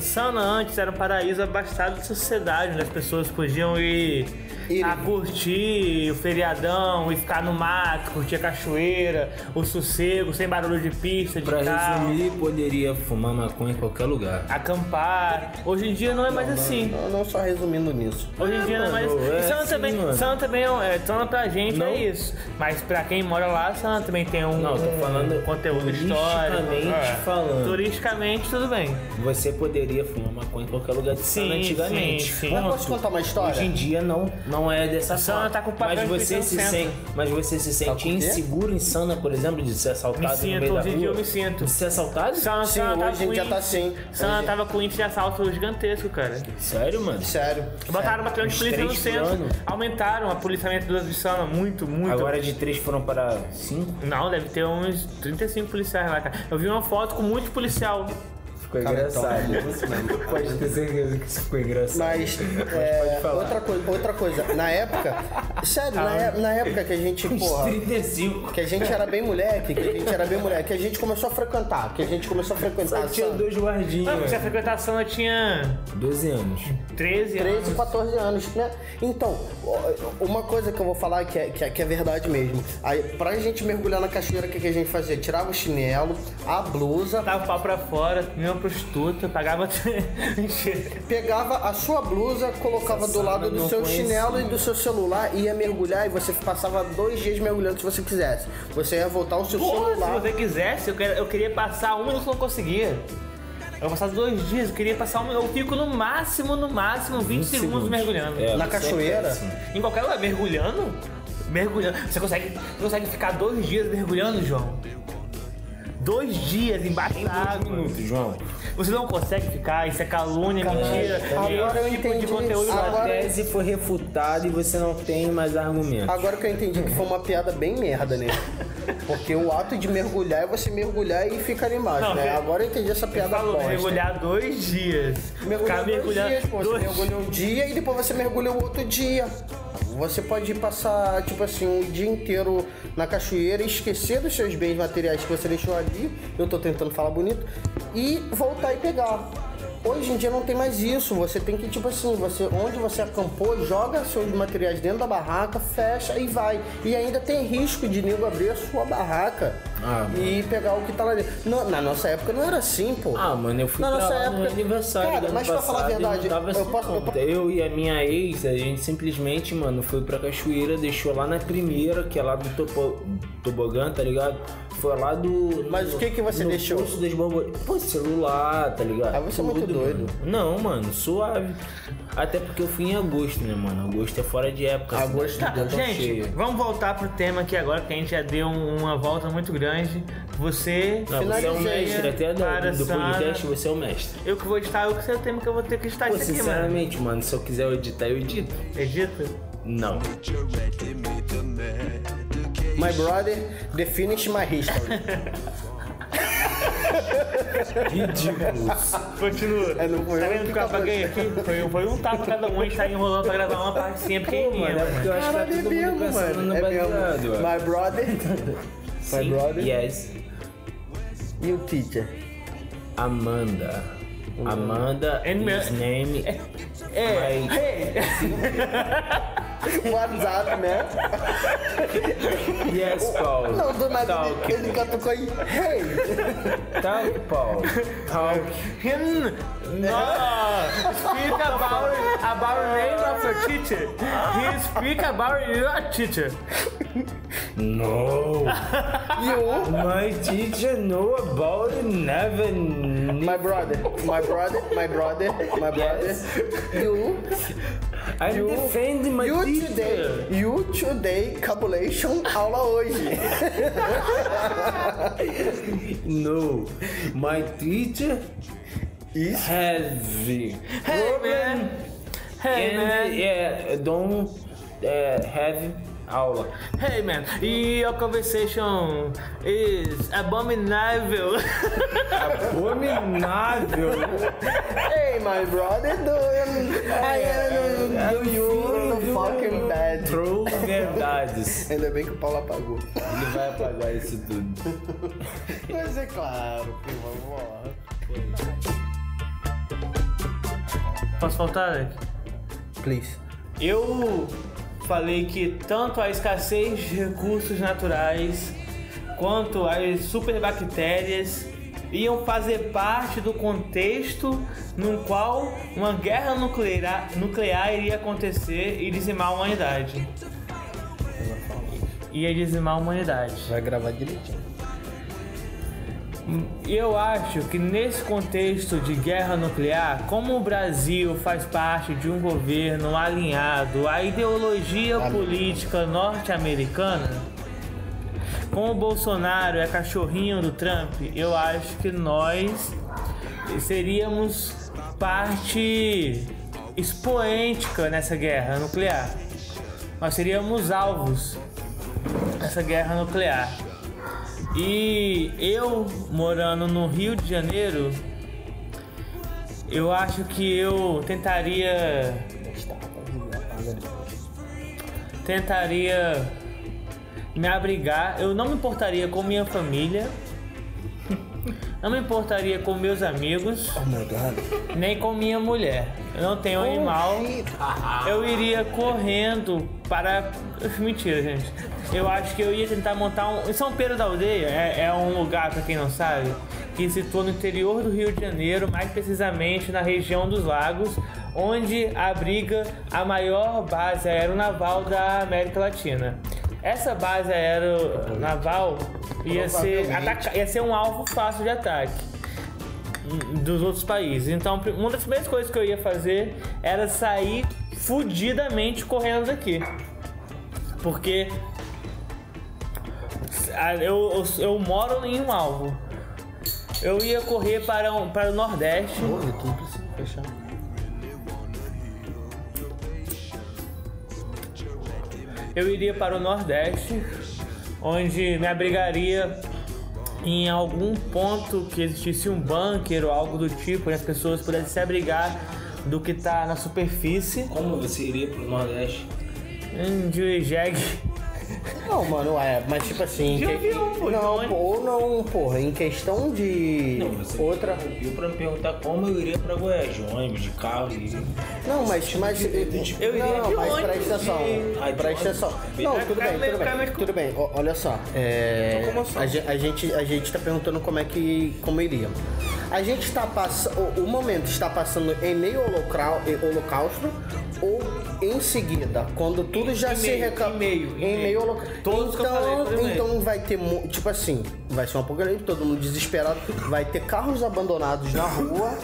Sana, antes era um paraíso abastado de sociedade, onde as pessoas podiam ir Ir. a curtir o feriadão e ficar no mato, curtir a cachoeira, o sossego, sem barulho de pista, de Pra carro, resumir, poderia fumar maconha em qualquer lugar. acampar. Hoje em dia não é mais assim. Não, não só resumindo nisso. Hoje em dia não é mais mano, assim. é E Sana assim, também, mano. Também é, um- é, pra gente Não. é isso. Mas pra quem mora lá, Sana também tem um, Não, tô um falando conteúdo histórico. turisticamente É. falando. Turisticamente, tudo bem. Você poderia fumar maconha em qualquer lugar de Sana Sim, antigamente. sim, sim. Mas posso contar uma história? Hoje em dia não, não é dessa Sana forma. tá com papel mas você se sente, mas você se sente quê? inseguro em Sana, por exemplo, de ser assaltado Me no sinto, meio da rua? eu me sinto. De ser assaltado? Sana, Sim, Sana hoje em com dia índice- tá assim. Sana tava com índice de assalto gigantesco, cara. Sério, mano? Sério. Botaram uma de polícia no centro. Aumentaram o policiamento de Sana muito, muito. Agora de três foram para cinco? Não, deve ter uns 35 policiais lá, cara. Eu vi uma foto com muito policial. Ficou Cara, engraçado. [LAUGHS] então, Pode ter certeza que isso ficou engraçado. Mas, é, falar. outra, coisa, outra coisa, na época, sério, na, é- na época que a gente, porra, 35. que a gente era bem moleque, que a gente era bem moleque, que a gente começou a frequentar, que a gente começou a frequentar, Só tinha dois guardinhas. Não, porque a frequentação eu tinha 12 anos. 13 13, anos. 14 anos, né? Então, uma coisa que eu vou falar que é, que é, que é verdade mesmo. Aí, pra gente mergulhar na cachoeira, o que, que a gente fazia? Tirava o chinelo, a blusa, Tava o pau pra fora, minha prostituta, pagava. [LAUGHS] Pegava a sua blusa, colocava Essa do lado do seu conhecia. chinelo e do seu celular, ia mergulhar e você passava dois dias mergulhando se você quisesse. Você ia voltar o seu Porra, se celular. você quisesse, eu queria, eu queria passar um minuto, não conseguia. Eu passava dois dias, eu queria passar um. Eu fico no máximo, no máximo, 20, segundos, mergulhando. É, Na você cachoeira? é assim. Em qualquer lugar, mergulhando? Mergulhando. Você consegue, você consegue ficar dois dias mergulhando, João? Dois dias embaixo da água. minutos, João. Você não consegue ficar, isso é calúnia, mentira. agora eu tipo de entendi. conteúdo A Agora- tese foi refutada e você não tem mais argumento. Agora que eu entendi que foi uma piada bem merda, né? Porque o ato de mergulhar é você mergulhar e ficar ali embaixo, Não, né? Agora eu entendi essa piada Falou, bosta. mergulhar dois dias. Mergulhar dois mergulhando dias, pô. Você dois- mergulha um dia e depois você mergulha o outro dia. Você pode passar, tipo assim, um dia inteiro na cachoeira esquecer dos seus bens materiais que você deixou ali. Eu tô tentando falar bonito. E voltar e pegar. Hoje em dia não tem mais isso. Você tem que, tipo assim, você, onde você acampou, joga seus materiais dentro da barraca, fecha e vai. E ainda tem risco de nego abrir a sua barraca Ah, e pegar o que tá lá dentro. Não, na nossa época não era assim, pô. Ah, mano, eu fui Na pra nossa lá no época- aniversário Cara, do ano mas pra falar a passado e verdade, tava eu assim, posso- eu não. Eu e a minha ex, a gente simplesmente, mano, foi pra cachoeira, deixou lá na primeira, que é lá do topo, tobogã, tá ligado? Foi lá do... Mas o que que você no deixou? Poço das borboletas. Pô, celular, tá ligado? Ah, você é muito doido. Não, mano, suave. Até porque eu fui em agosto, né, mano? Agosto é fora de época. assim, Agosto dentro tá Gente, vamos voltar pro tema aqui agora, que a gente já deu um- uma volta muito grande. Você. Não, você é o mestre, até Para, do, podcast você é o mestre. Eu que vou editar, eu que sei o tema que eu vou ter que editar Pô, isso aqui, mano. sinceramente, mano, se eu quiser editar, eu edito. Edita? Não. [LAUGHS] My brother, the finish my history. [LAUGHS] Ridículos. Continua. É, não foi tá vendo que que eu apaguei aqui? Foi, foi um tapa cada um, a gente tá enrolando pra gravar uma partezinha pequenininha, mano, é mano. porque eu acho que tá Caralho, é todo mundo pensando mano. no É. My brother, [LAUGHS] my Sim, brother Yes. e o teacher. Amanda. Amanda And me- is name. [LAUGHS] É, Mas- [LAUGHS] hey. WhatsApp, né? Yes, Paul. Não, do nada Talk. ele, ele catucou aí. Hey! [LAUGHS] Talk, Paul. Talk. Him. No. Speak about about name of your teacher. He speak about your teacher. No. You, My teacher know about it, never. my brother, my brother, my brother, my brother. You, I you, defend my you teacher. Today, you today, cabulation aula hoje. [LAUGHS] No. My teacher Isso. heavy. Hey man. Hey and man. yeah, don't uh, have aula. Hey man, your conversation is abominable. Abominável. Hey, my brother, doing. I am do you fucking bad. True verdades. [LAUGHS] Ainda bem que o Paulo apagou. Ele vai apagar isso tudo. [LAUGHS] Mas é claro, por favor. Posso faltar, Alex? Please. Eu falei que tanto a escassez de recursos naturais quanto as superbactérias iam fazer parte do contexto no qual uma guerra nuclear, nuclear iria acontecer e dizimar a humanidade. Ia dizimar a humanidade. Vai gravar direitinho. E eu acho que nesse contexto de guerra nuclear, como o Brasil faz parte de um governo alinhado à ideologia política norte-americana, como o Bolsonaro é cachorrinho do Trump, eu acho que nós seríamos parte expoêntica nessa guerra nuclear. Nós seríamos alvos dessa guerra nuclear. E eu morando no Rio de Janeiro, eu acho que eu tentaria tentaria me abrigar. Eu não me importaria com minha família. [LAUGHS] Não me importaria com meus amigos, Oh my god. nem com minha mulher. Eu não tenho animal. Eu iria correndo para. Mentira, gente. Eu acho que eu ia tentar montar um. São Pedro da Aldeia é, é um lugar, pra quem não sabe, que se situa no interior do Rio de Janeiro, mais precisamente na região dos lagos, onde abriga a maior base aeronaval da América Latina. Essa base aeronaval ia ser, ataca- ia ser um alvo fácil de ataque dos outros países. Então, uma das primeiras coisas que eu ia fazer era sair fudidamente correndo daqui. Porque eu, eu, eu moro em um alvo. Eu ia correr para, um- para o Nordeste. Porra, tu não precisa fechar. Eu iria para o Nordeste onde me abrigaria em algum ponto que existisse um bunker ou algo do tipo, onde as pessoas pudessem se abrigar do que tá na superfície. Como você iria pro Nordeste? Hum, De jegue. Não, mano, é, mas tipo assim. De que- avião, pô, de Não, pô, ou não, porra, em questão de. você outra. Eu pra me perguntar como eu iria pra Goiás, de ônibus, de carro e. Não, mas. mas Eu iria não, de mas ônibus, presta atenção. de- Ah, de Presta atenção. Não, tudo bem, tudo bem. Tudo bem, olha só. É, com emoção. a, a gente, a gente tá perguntando como é que. como iria. A gente está passando. O, momento está passando em meio ao holocausto ou em seguida, quando tudo já se reca... em meio, em meio. meio. Todos falei, Então, então vai ter. Tipo assim, vai ser um apocalipse, todo mundo desesperado. Vai ter carros abandonados na rua.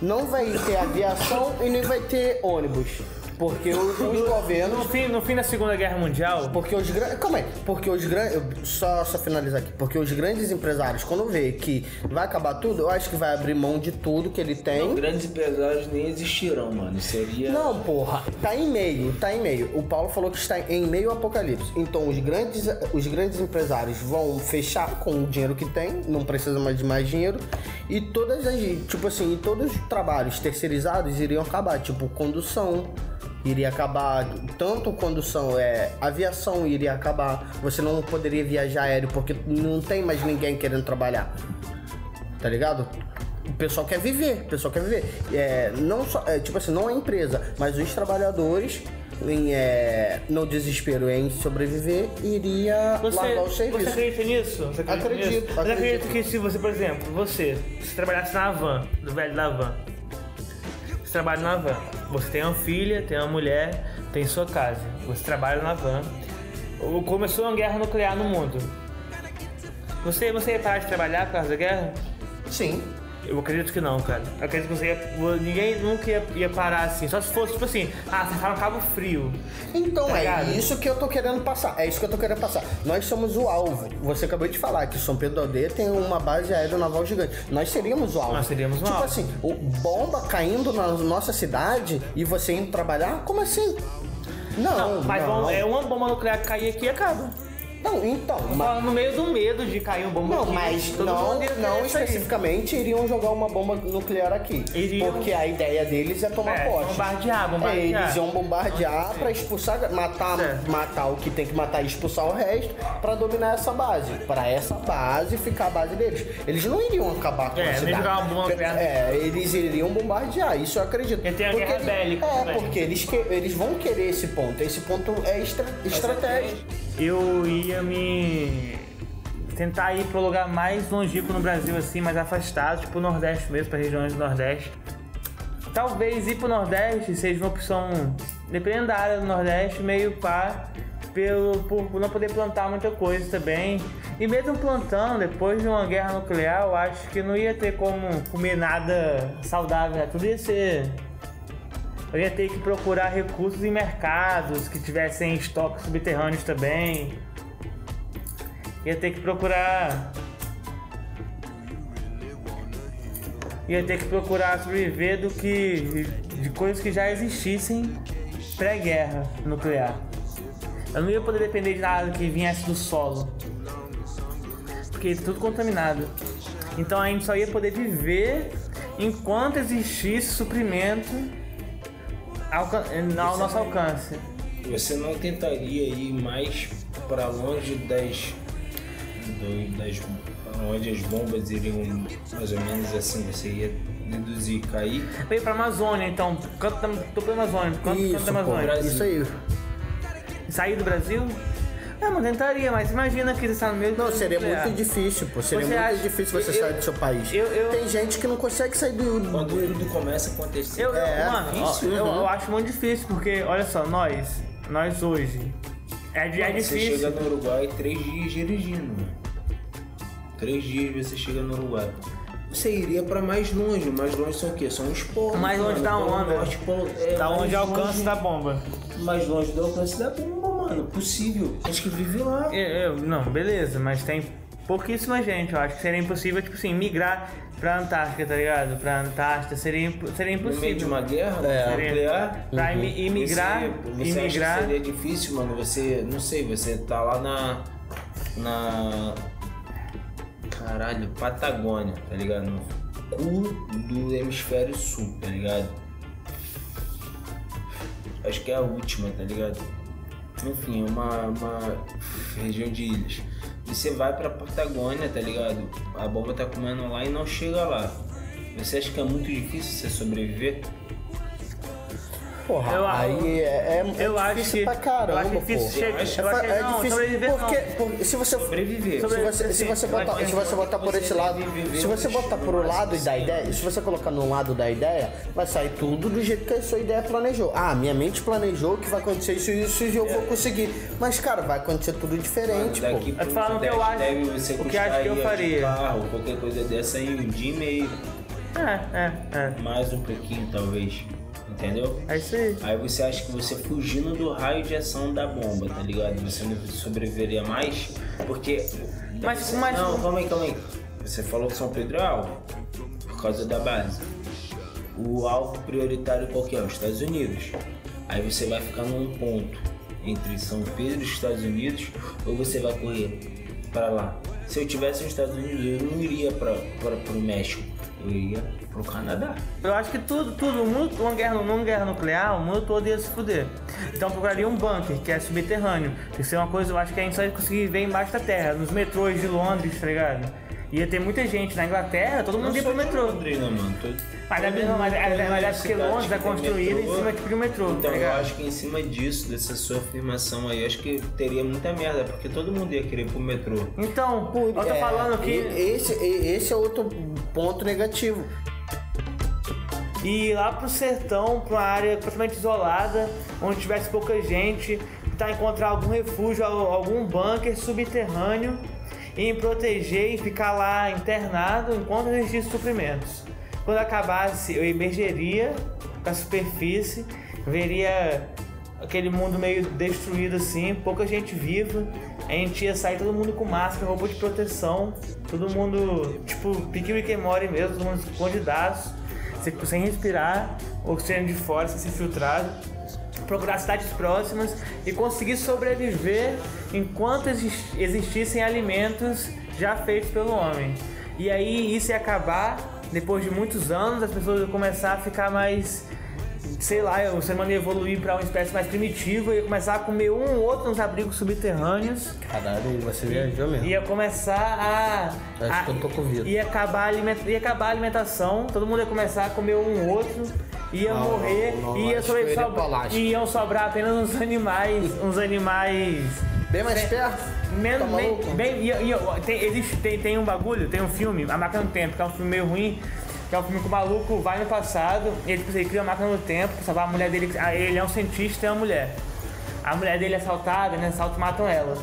Não vai ter aviação e nem vai ter ônibus. Porque os, [LAUGHS] os governos No fim, no fim da Segunda Guerra Mundial, porque os grandes. Calma aí. Porque os grandes. Só, só finalizar aqui. Porque os grandes empresários, quando vê que vai acabar tudo, eu acho que vai abrir mão de tudo que ele tem. Grandes empresários nem existirão, mano. Seria. Não, porra, tá em meio, tá em meio. O Paulo falou que está em meio ao apocalipse. Então os grandes, os grandes empresários vão fechar com o dinheiro que tem, não precisa mais de mais dinheiro. E todas as, tipo assim, todos os trabalhos terceirizados iriam acabar, tipo condução. Iria acabar, tanto condução, é, aviação iria acabar. Você não poderia viajar aéreo porque não tem mais ninguém querendo trabalhar tá ligado? O pessoal quer viver, o pessoal quer viver. É, não só, é, tipo assim, não a empresa, mas os trabalhadores, em, é, no desespero em sobreviver, iria você, largar o você serviço. acredita nisso? Você acredita Acredito, nisso? Você acredito. acredita que se você, por exemplo, você, se trabalhasse na van, do velho da van, você trabalha na van, você tem uma filha, tem uma mulher, tem sua casa, você trabalha na van, ou começou uma guerra nuclear no mundo. Você, você ia parar de trabalhar por causa da guerra? Sim. Eu acredito que não, cara. Eu acredito que você ia, ninguém nunca ia, ia parar assim. Só se fosse, tipo assim, ah, você tá no Cabo Frio. Então Tá é ligado? isso que eu tô querendo passar. É isso que eu tô querendo passar. Nós somos o alvo. Você acabou de falar que São Pedro da Aldeia tem uma base aeronaval gigante. Nós seríamos o alvo. Nós seríamos o tipo alvo. assim, o bomba caindo na nossa cidade e você indo trabalhar? Como assim? Não, Mas não. é uma bomba nuclear cair aqui e acaba. Não, então, mas no meio do medo de cair uma bomba Não, aqui. mas não, não especificamente iriam jogar uma bomba nuclear aqui. Iriam- Porque a ideia deles é tomar É, posse. bombardear, É, bombardear. eles iam bombardear pra expulsar, matar, matar o que tem que matar e expulsar o resto pra dominar essa base. Pra essa base ficar a base deles. Eles não iriam acabar com É, a cidade. jogar uma bomba. É, eles iriam bombardear, isso eu acredito. Porque tem a guerra bélica É, também. porque eles, que, eles vão querer esse ponto. Esse ponto é estra, estratégico. Eu ia me. tentar ir pro lugar mais longínquo no Brasil, assim, mais afastado, tipo o Nordeste mesmo, para regiões do Nordeste. Talvez ir pro Nordeste seja uma opção, dependendo da área do Nordeste, meio pá, pelo, por, não poder plantar muita coisa também. E mesmo plantando, depois de uma guerra nuclear, eu acho que não ia ter como comer nada saudável, né? Tudo ia ser eu ia ter que procurar recursos em mercados que tivessem estoques subterrâneos também. Ia ter que procurar. Ia ter que procurar sobreviver do que. de coisas que já existissem pré-guerra nuclear. Eu não ia poder depender de nada que viesse do solo. Porque tudo contaminado. Então a gente só ia poder viver enquanto existisse suprimento alca- ao nosso alcance. Você não tentaria ir mais pra longe das. do- das onde as bombas iriam mais ou menos assim, você ia deduzir cair. Veio pra Amazônia, então. Canto da, tô pra Amazônia. Canto, canto Isso, da pô, Amazônia. Brasil. isso aí. Sair do Brasil? Não, não tentaria, mas imagina que você está no meio do Não, seria nuclear. muito difícil, pô. Seria Você muito acha- difícil você eu- sair do seu país. eu- eu- Tem gente que não consegue sair do. Quando tudo começa a acontecer. Eu, eu- É, mano, ó, difícil, eu, eu acho muito difícil, porque, olha só, nós, nós hoje, é, é Você difícil. chega no Uruguai três dias dirigindo, mano. Três dias você chega no Uruguai. Você iria pra mais longe, mais longe são o quê? São os polos. Mais longe mano. da onda. Norte, polo- é, Da mais onde é o alcance da bomba. Mais longe do alcance da bomba, mano. Possível. Acho que vive lá. Eu, eu- não, beleza, mas tem pouquíssima gente. Eu acho que seria impossível, tipo assim, migrar pra Antártica, tá ligado? Pra Antártica seria, imp- seria No meio de impossível. uma guerra É. nuclear. Pra imi- imigrar, Você, você acha imigrar. que seria difícil, mano? Você, não sei, você tá lá na. na. Caralho, Patagônia, tá ligado? No cu do hemisfério sul, tá ligado? Acho que é a última, tá ligado? Enfim, é uma, uma região de ilhas. Você vai pra Patagônia, tá ligado? A bomba tá comendo lá e não chega lá. Você acha que é muito difícil você sobreviver? Porra, Eu- aí é, é, eu é acho difícil que- pra caramba, eu acho difícil chegar- É, eu acho é não, difícil sobreviver não. porque, porque se você Sobreviver. se você, se você botar, se você botar por esse lado, se você botar por o lado da ideia, se você colocar no lado da ideia, vai sair tudo do jeito que a sua ideia planejou. Ah, minha mente planejou que vai acontecer isso e isso e eu vou conseguir. Mas cara, vai acontecer tudo diferente, Daqui pô. Eu tô falando o que eu acho- deve você o que acho que eu faria. carro, qualquer coisa dessa aí, um dia e meio, É, é, é. mais um pouquinho talvez. Entendeu? É isso aí. Aí você acha que você fugindo do raio de ação da bomba, tá ligado? Você não sobreviveria mais? Porque. Mas- você- mas- Não, calma aí, calma aí. Você falou que São Pedro é alvo. Por causa da base. O alvo prioritário qual que é? Os Estados Unidos. Aí você vai ficar num ponto entre São Pedro e os Estados Unidos, ou você vai correr para lá. Se eu tivesse nos Estados Unidos, eu não iria para o México, eu iria pro Canadá. Eu acho que tudo, tudo, o mundo, uma guerra, numa guerra nuclear, o mundo todo ia se fuder. Então eu procuraria um bunker, que é subterrâneo. Isso é uma coisa, eu acho que a gente só ia conseguir ver embaixo da terra, nos metrôs de Londres, tá ligado? Ia ter muita gente na Inglaterra, todo mundo ia pro metrô. Londrina, mano. Tô- Mas é, mesmo, mas, é, tem mas é porque Londres é construída em cima tipo de um metrô, Então tá eu acho que em cima disso, dessa sua afirmação aí, acho que teria muita merda, porque todo mundo ia querer ir pro metrô. Então, eu tô É, falando que. e- esse, esse é outro ponto negativo. E ir lá pro sertão, pra uma área totalmente isolada, onde tivesse pouca gente, tentar encontrar algum refúgio, al- algum bunker subterrâneo e me proteger e ficar lá internado enquanto existisse suprimentos. Quando acabasse, eu emergeria com a superfície, veria aquele mundo meio destruído assim, pouca gente viva. A gente ia sair todo mundo com máscara, roupa de proteção, todo mundo, tipo, pique Rick and mesmo, todo mundo escondidaço sem, sem respirar, oxigênio de fora, sem ser filtrado, procurar cidades próximas e conseguir sobreviver enquanto exis- existissem alimentos já feitos pelo homem. E aí isso ia acabar, depois de muitos anos, as pessoas iam começar a ficar mais. Sei lá, o ser humano ia evoluir para uma espécie mais primitiva, ia começar a comer um ou outro nos abrigos subterrâneos, Caralho, você viajou mesmo. ia começar a. Acho a- que eu tô com vida. Ia acabar, aliment- ia acabar a alimentação, todo mundo ia começar a comer um outro, ia Não, morrer, não, não, ia acho sobre- que eu iria sobra- pra Alasca. iam sobrar apenas uns animais, uns animais. Bem mais perto? Men, Tá bem, bem, ia- ia- tem, existe, tem, tem um bagulho, tem um filme, A Máquina do Tempo, que é um filme meio ruim, que é um filme que o maluco vai no passado, e ele, tipo, ele cria uma máquina do tempo pra salvar a mulher dele. ah, Ele é um cientista e tem uma mulher. A mulher dele é assaltada, né? Assalto matam ela.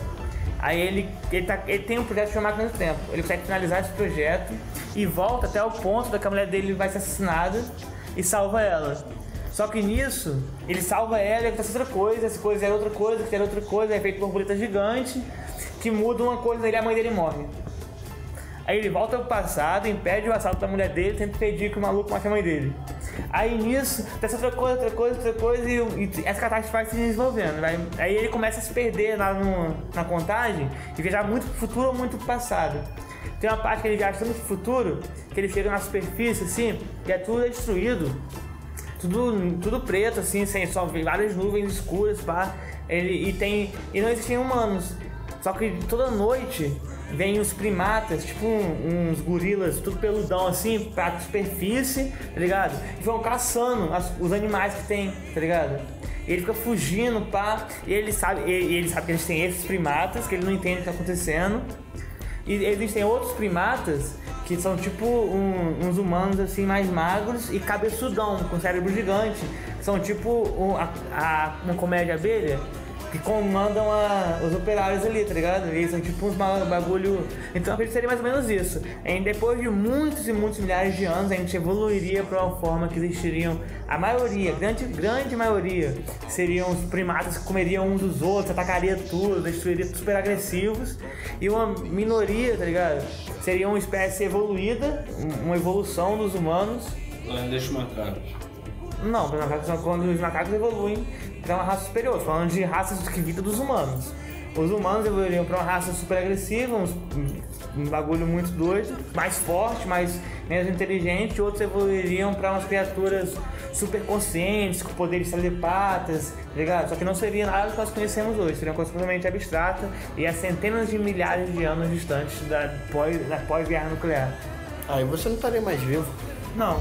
Aí ele, ele, tá- ele tem um projeto chamado Máquina do Tempo. Ele consegue finalizar esse projeto e volta até o ponto da que a mulher dele vai ser assassinada e salva ela. Só que nisso, ele salva ela e acontece outra coisa, essa coisa é outra coisa, que era outra coisa, é feito borboleta gigante, que muda uma coisa nele e a mãe dele morre. Aí ele volta pro passado, impede o assalto da mulher dele, tenta impedir que o maluco mate a mãe dele. Aí nisso, essa outra coisa, outra coisa, outra coisa, e, e essa catástrofe vai se desenvolvendo. vai- aí ele começa a se perder lá no- na contagem e viajar muito pro futuro ou muito pro passado. Tem uma parte que ele viaja tanto pro futuro, que ele chega na superfície assim, e é tudo destruído tudo, tudo preto, assim, sem só várias nuvens escuras, pá. Ele, e tem. E não existem humanos. Só que toda noite vem os primatas, tipo um- uns gorilas, tudo peludão assim, pra superfície, tá ligado? E vão caçando as- os animais que tem, tá ligado? E ele fica fugindo, pá. E ele sabe, e, e ele sabe que eles têm esses primatas, que ele não entende o que tá acontecendo. E existem outros primatas que são tipo um- uns humanos assim mais magros e cabeçudão, com cérebro gigante. São tipo um- a, a- uma comédia abelha que comandam a- os operários ali, tá ligado? Eles são tipo uns ba- bagulho. Então acredito que seria mais ou menos isso. E depois de muitos e muitos milhares de anos, a gente evoluiria para uma forma que existiriam a maioria, grande, grande maioria, seriam os primatas que comeriam uns dos outros, atacaria tudo, destruiria super agressivos. E uma minoria, tá ligado? Seria uma espécie evoluída, um- uma evolução dos humanos. Deixa macacos. Não, os macacos quando os macacos evoluem para uma raça superior, falando de raças que vida dos humanos. Os humanos evoluiriam pra uma raça super agressiva, uns, um bagulho muito doido, mais forte, mais menos inteligente. Outros evoluiriam pra umas criaturas super conscientes, com poderes telepatas, tá ligado? Só que não seria nada que nós conhecemos hoje, seria uma coisa completamente abstrata e a centenas de milhares de anos distantes da pós- da pós-guerra nuclear. Aí você não estaria mais vivo. Não.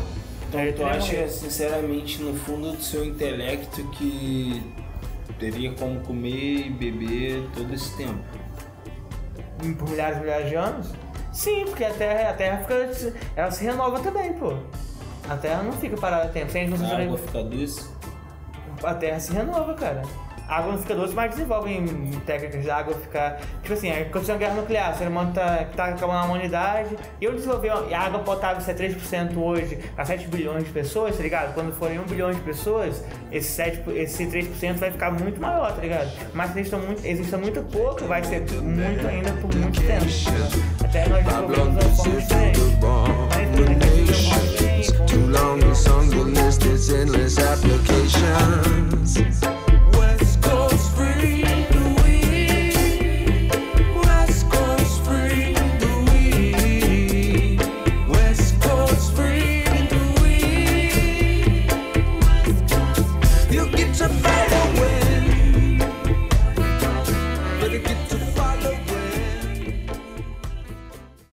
Aí tu acha, sinceramente, no fundo do seu intelecto que teria como comer e beber todo esse tempo? por milhares e milhares de anos? Sim, porque a Terra, a Terra fica, ela se renova também, pô. A Terra não fica parada tempo. Se a gente não A água fica doce? a Terra se renova, cara água não fica doce, mas desenvolvem técnicas de água ficar. Tipo assim, aconteceu uma guerra nuclear, o ser humano tá, tá acabando a humanidade. E eu desenvolvi a água potável, se é 3% hoje, a 7 bilhões de pessoas, tá ligado? Quando forem 1 bilhão de pessoas, esse, 7, esse 3% vai ficar muito maior, tá ligado? Mas existe muito, existe muito pouco, vai ser muito ainda por muito tempo. Tá Até nós desenvolvemos uma forma diferente. Mas é tudo é Too long, this song will list its endless applications.